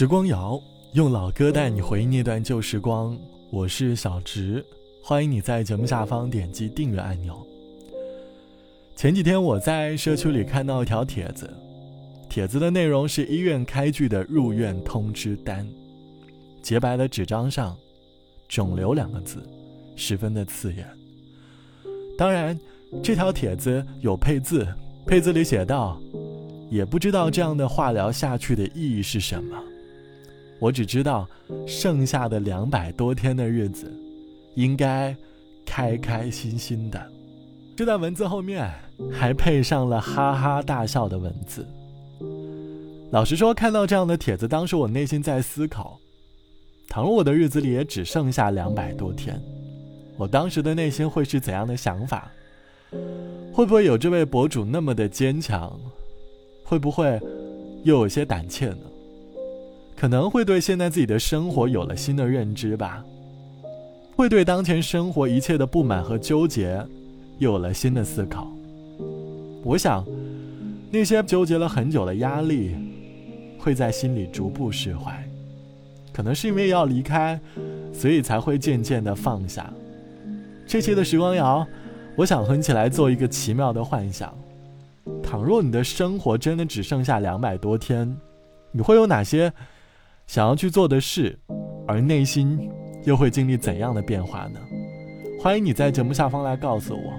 时光谣用老歌带你回忆那段旧时光，我是小植，欢迎你在节目下方点击订阅按钮。前几天我在社区里看到一条帖子，帖子的内容是医院开具的入院通知单，洁白的纸张上，肿瘤两个字，十分的刺眼。当然，这条帖子有配字，配字里写道：“也不知道这样的化疗下去的意义是什么。我只知道，剩下的两百多天的日子，应该开开心心的。”这段文字后面还配上了哈哈大笑的文字。老实说，看到这样的帖子，当时我内心在思考：倘若我的日子里也只剩下两百多天。我当时的内心会是怎样的想法？会不会有这位博主那么的坚强？会不会又有些胆怯呢？可能会对现在自己的生活有了新的认知吧，会对当前生活一切的不满和纠结有了新的思考。我想，那些纠结了很久的压力，会在心里逐步释怀。可能是因为要离开，所以才会渐渐的放下。这期的时光谣，我想哼起来做一个奇妙的幻想：倘若你的生活真的只剩下两百多天，你会有哪些想要去做的事？而内心又会经历怎样的变化呢？欢迎你在节目下方来告诉我。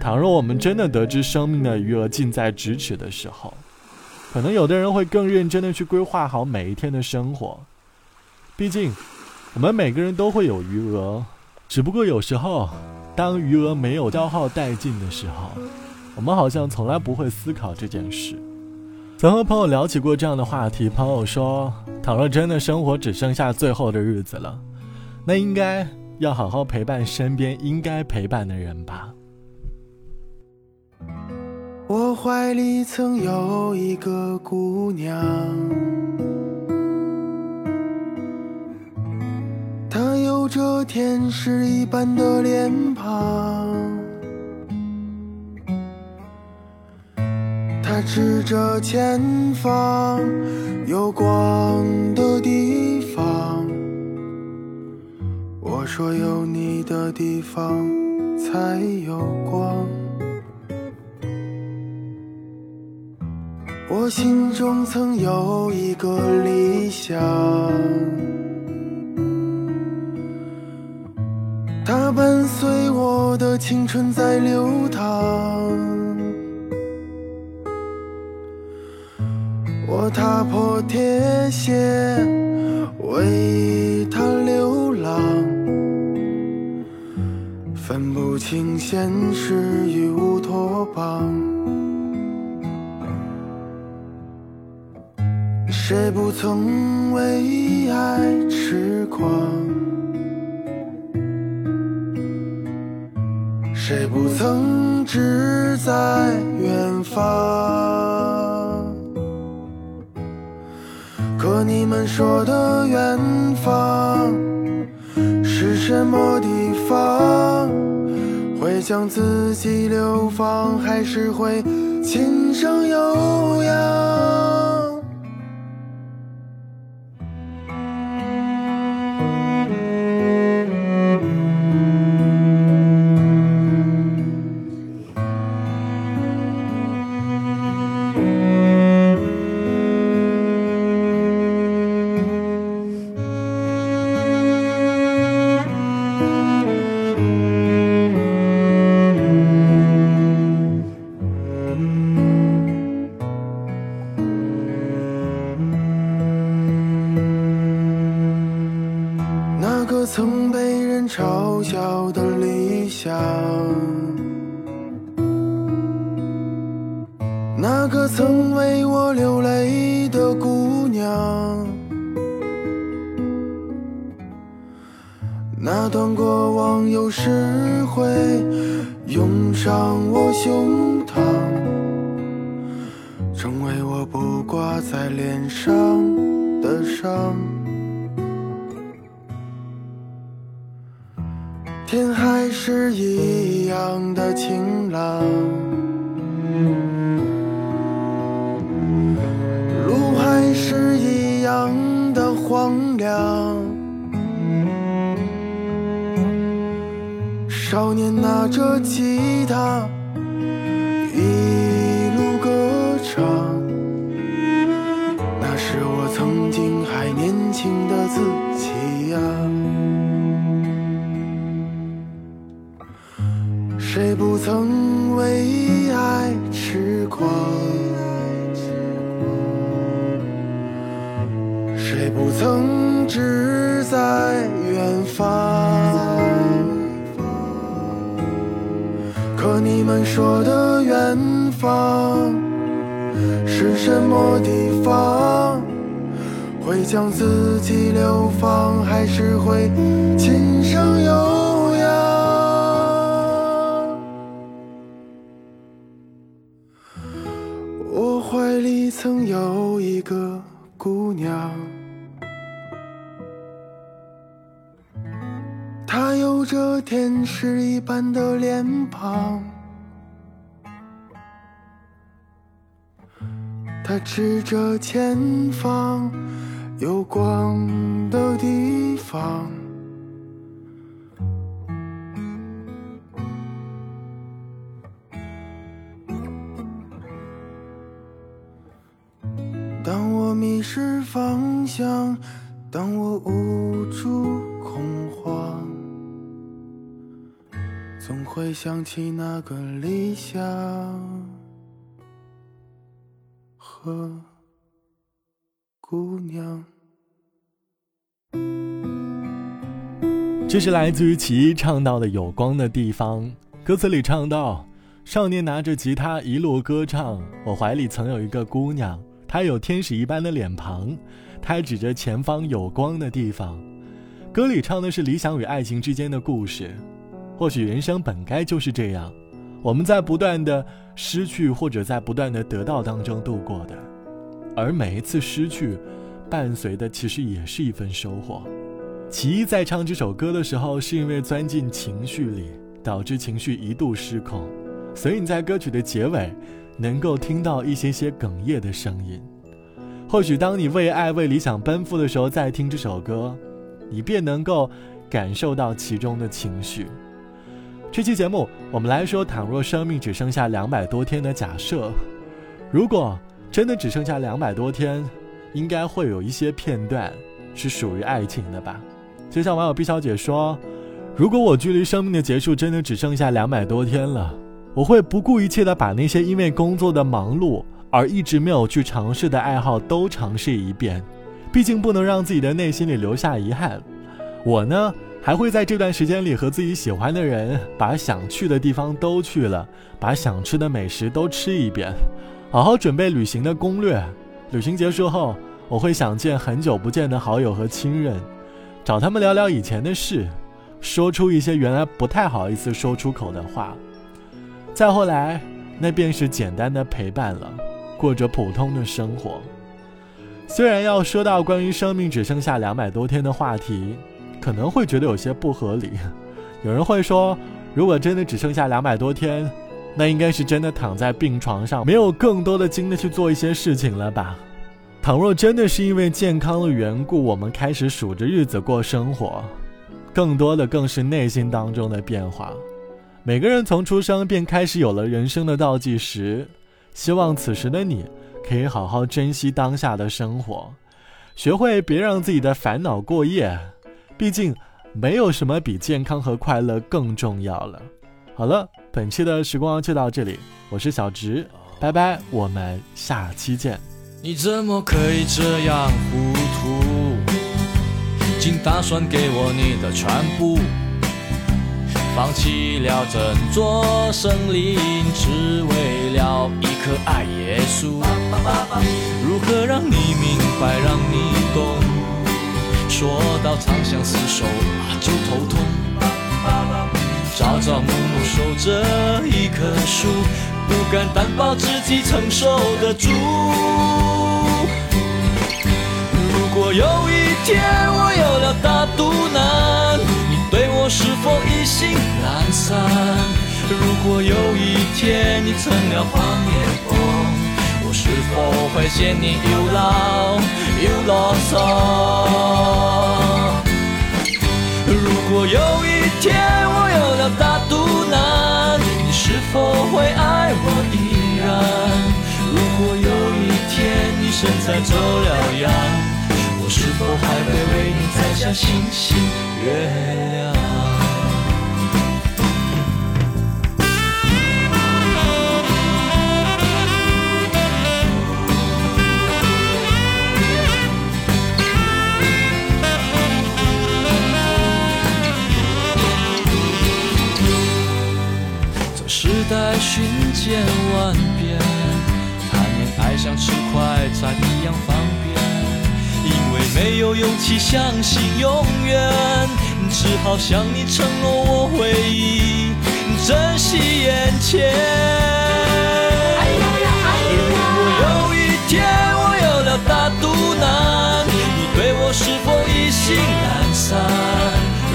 倘若我们真的得知生命的余额近在咫尺的时候，可能有的人会更认真的去规划好每一天的生活。毕竟，我们每个人都会有余额。只不过有时候，当余额没有消耗殆尽的时候，我们好像从来不会思考这件事。曾和朋友聊起过这样的话题，朋友说：“倘若真的生活只剩下最后的日子了，那应该要好好陪伴身边应该陪伴的人吧。”我怀里曾有一个姑娘。她有着天使一般的脸庞，指着前方有光的地方。我说有你的地方才有光。我心中曾有一个理想。它伴随我的青春在流淌，我踏破铁鞋为他流浪，分不清现实与乌托邦，谁不曾为爱痴狂？谁不曾志在远方？们说的远方是什么地方？会将自己流放，还是会琴声悠扬？那段过往有时会涌上我胸膛，成为我不挂在脸上的伤。天还是一样的晴朗，着吉他，一路歌唱。那是我曾经还年轻的自己呀。谁不曾为爱痴狂？谁不曾志在远方？你们说的远方是什么地方？会将自己流放，还是会琴声悠扬？我怀里曾有一个姑娘。有着天使一般的脸庞，他指着前方有光的地方。当我迷失方向，当我无助会想起那个理想和姑娘。这是来自于其一唱到的有光的地方，歌词里唱到：少年拿着吉他一路歌唱，我怀里曾有一个姑娘，她有天使一般的脸庞，她指着前方有光的地方。歌里唱的是理想与爱情之间的故事。或许人生本该就是这样，我们在不断的失去或者在不断的得到当中度过的，而每一次失去，伴随的其实也是一份收获。其一在唱这首歌的时候，是因为钻进情绪里，导致情绪一度失控，所以你在歌曲的结尾，能够听到一些些哽咽的声音。或许当你为爱为理想奔赴的时候，再听这首歌，你便能够感受到其中的情绪。这期节目，我们来说，倘若生命只剩下两百多天的假设，如果真的只剩下两百多天，应该会有一些片段是属于爱情的吧？就像网友毕小姐说：“如果我距离生命的结束真的只剩下两百多天了，我会不顾一切的把那些因为工作的忙碌而一直没有去尝试的爱好都尝试一遍，毕竟不能让自己的内心里留下遗憾。我呢？”还会在这段时间里和自己喜欢的人，把想去的地方都去了，把想吃的美食都吃一遍，好好准备旅行的攻略。旅行结束后，我会想见很久不见的好友和亲人，找他们聊聊以前的事，说出一些原来不太好意思说出口的话。再后来，那便是简单的陪伴了，过着普通的生活。虽然要说到关于生命只剩下两百多天的话题。可能会觉得有些不合理，有人会说，如果真的只剩下两百多天，那应该是真的躺在病床上，没有更多的精力去做一些事情了吧？倘若真的是因为健康的缘故，我们开始数着日子过生活，更多的更是内心当中的变化。每个人从出生便开始有了人生的倒计时，希望此时的你可以好好珍惜当下的生活，学会别让自己的烦恼过夜。毕竟，没有什么比健康和快乐更重要了。好了，本期的时光就到这里，我是小直，拜拜，我们下期见。你怎么可以这样糊涂？竟打算给我你的全部，放弃了整座森林，只为了一颗爱耶稣。如何让你明白，让你懂？说到长相厮守啊，就头痛。朝朝暮暮守着一棵树，不敢担保自己承受得住。如果有一天我有了大肚腩，你对我是否一心懒散？如果有一天你成了黄脸婆。是否会嫌你又老又啰嗦？如果有一天我有了大肚腩，你是否会爱我依然？如果有一天你身材走了样，我是否还会为你摘下星星月亮？千万变，谈恋爱像吃快餐一样方便，因为没有勇气相信永远，只好向你承诺我会一珍惜眼前。如果有一天我有了大肚腩，你对我是否意兴阑珊？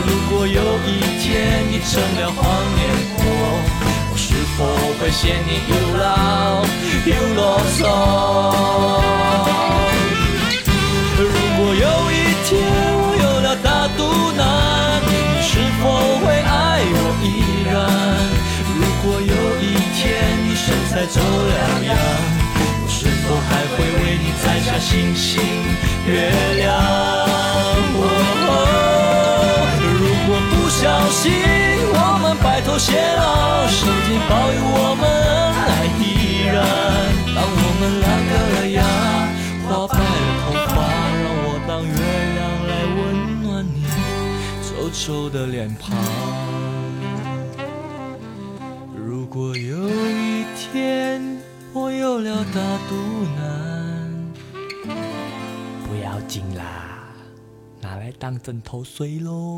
如果有一天你成了黄脸。否会嫌你又老又啰嗦？如果有一天我有了大肚腩，你是否会爱我依然？如果有一天你身材走了样，我是否还会为你摘下星星月亮？如果不小心。白头偕老，上天保佑我们恩爱依然。当我们烂掉了牙，花白了头发，让我当月亮来温暖你皱皱的脸庞。如果有一天我有了大肚腩，不要紧啦，拿来当枕头睡喽。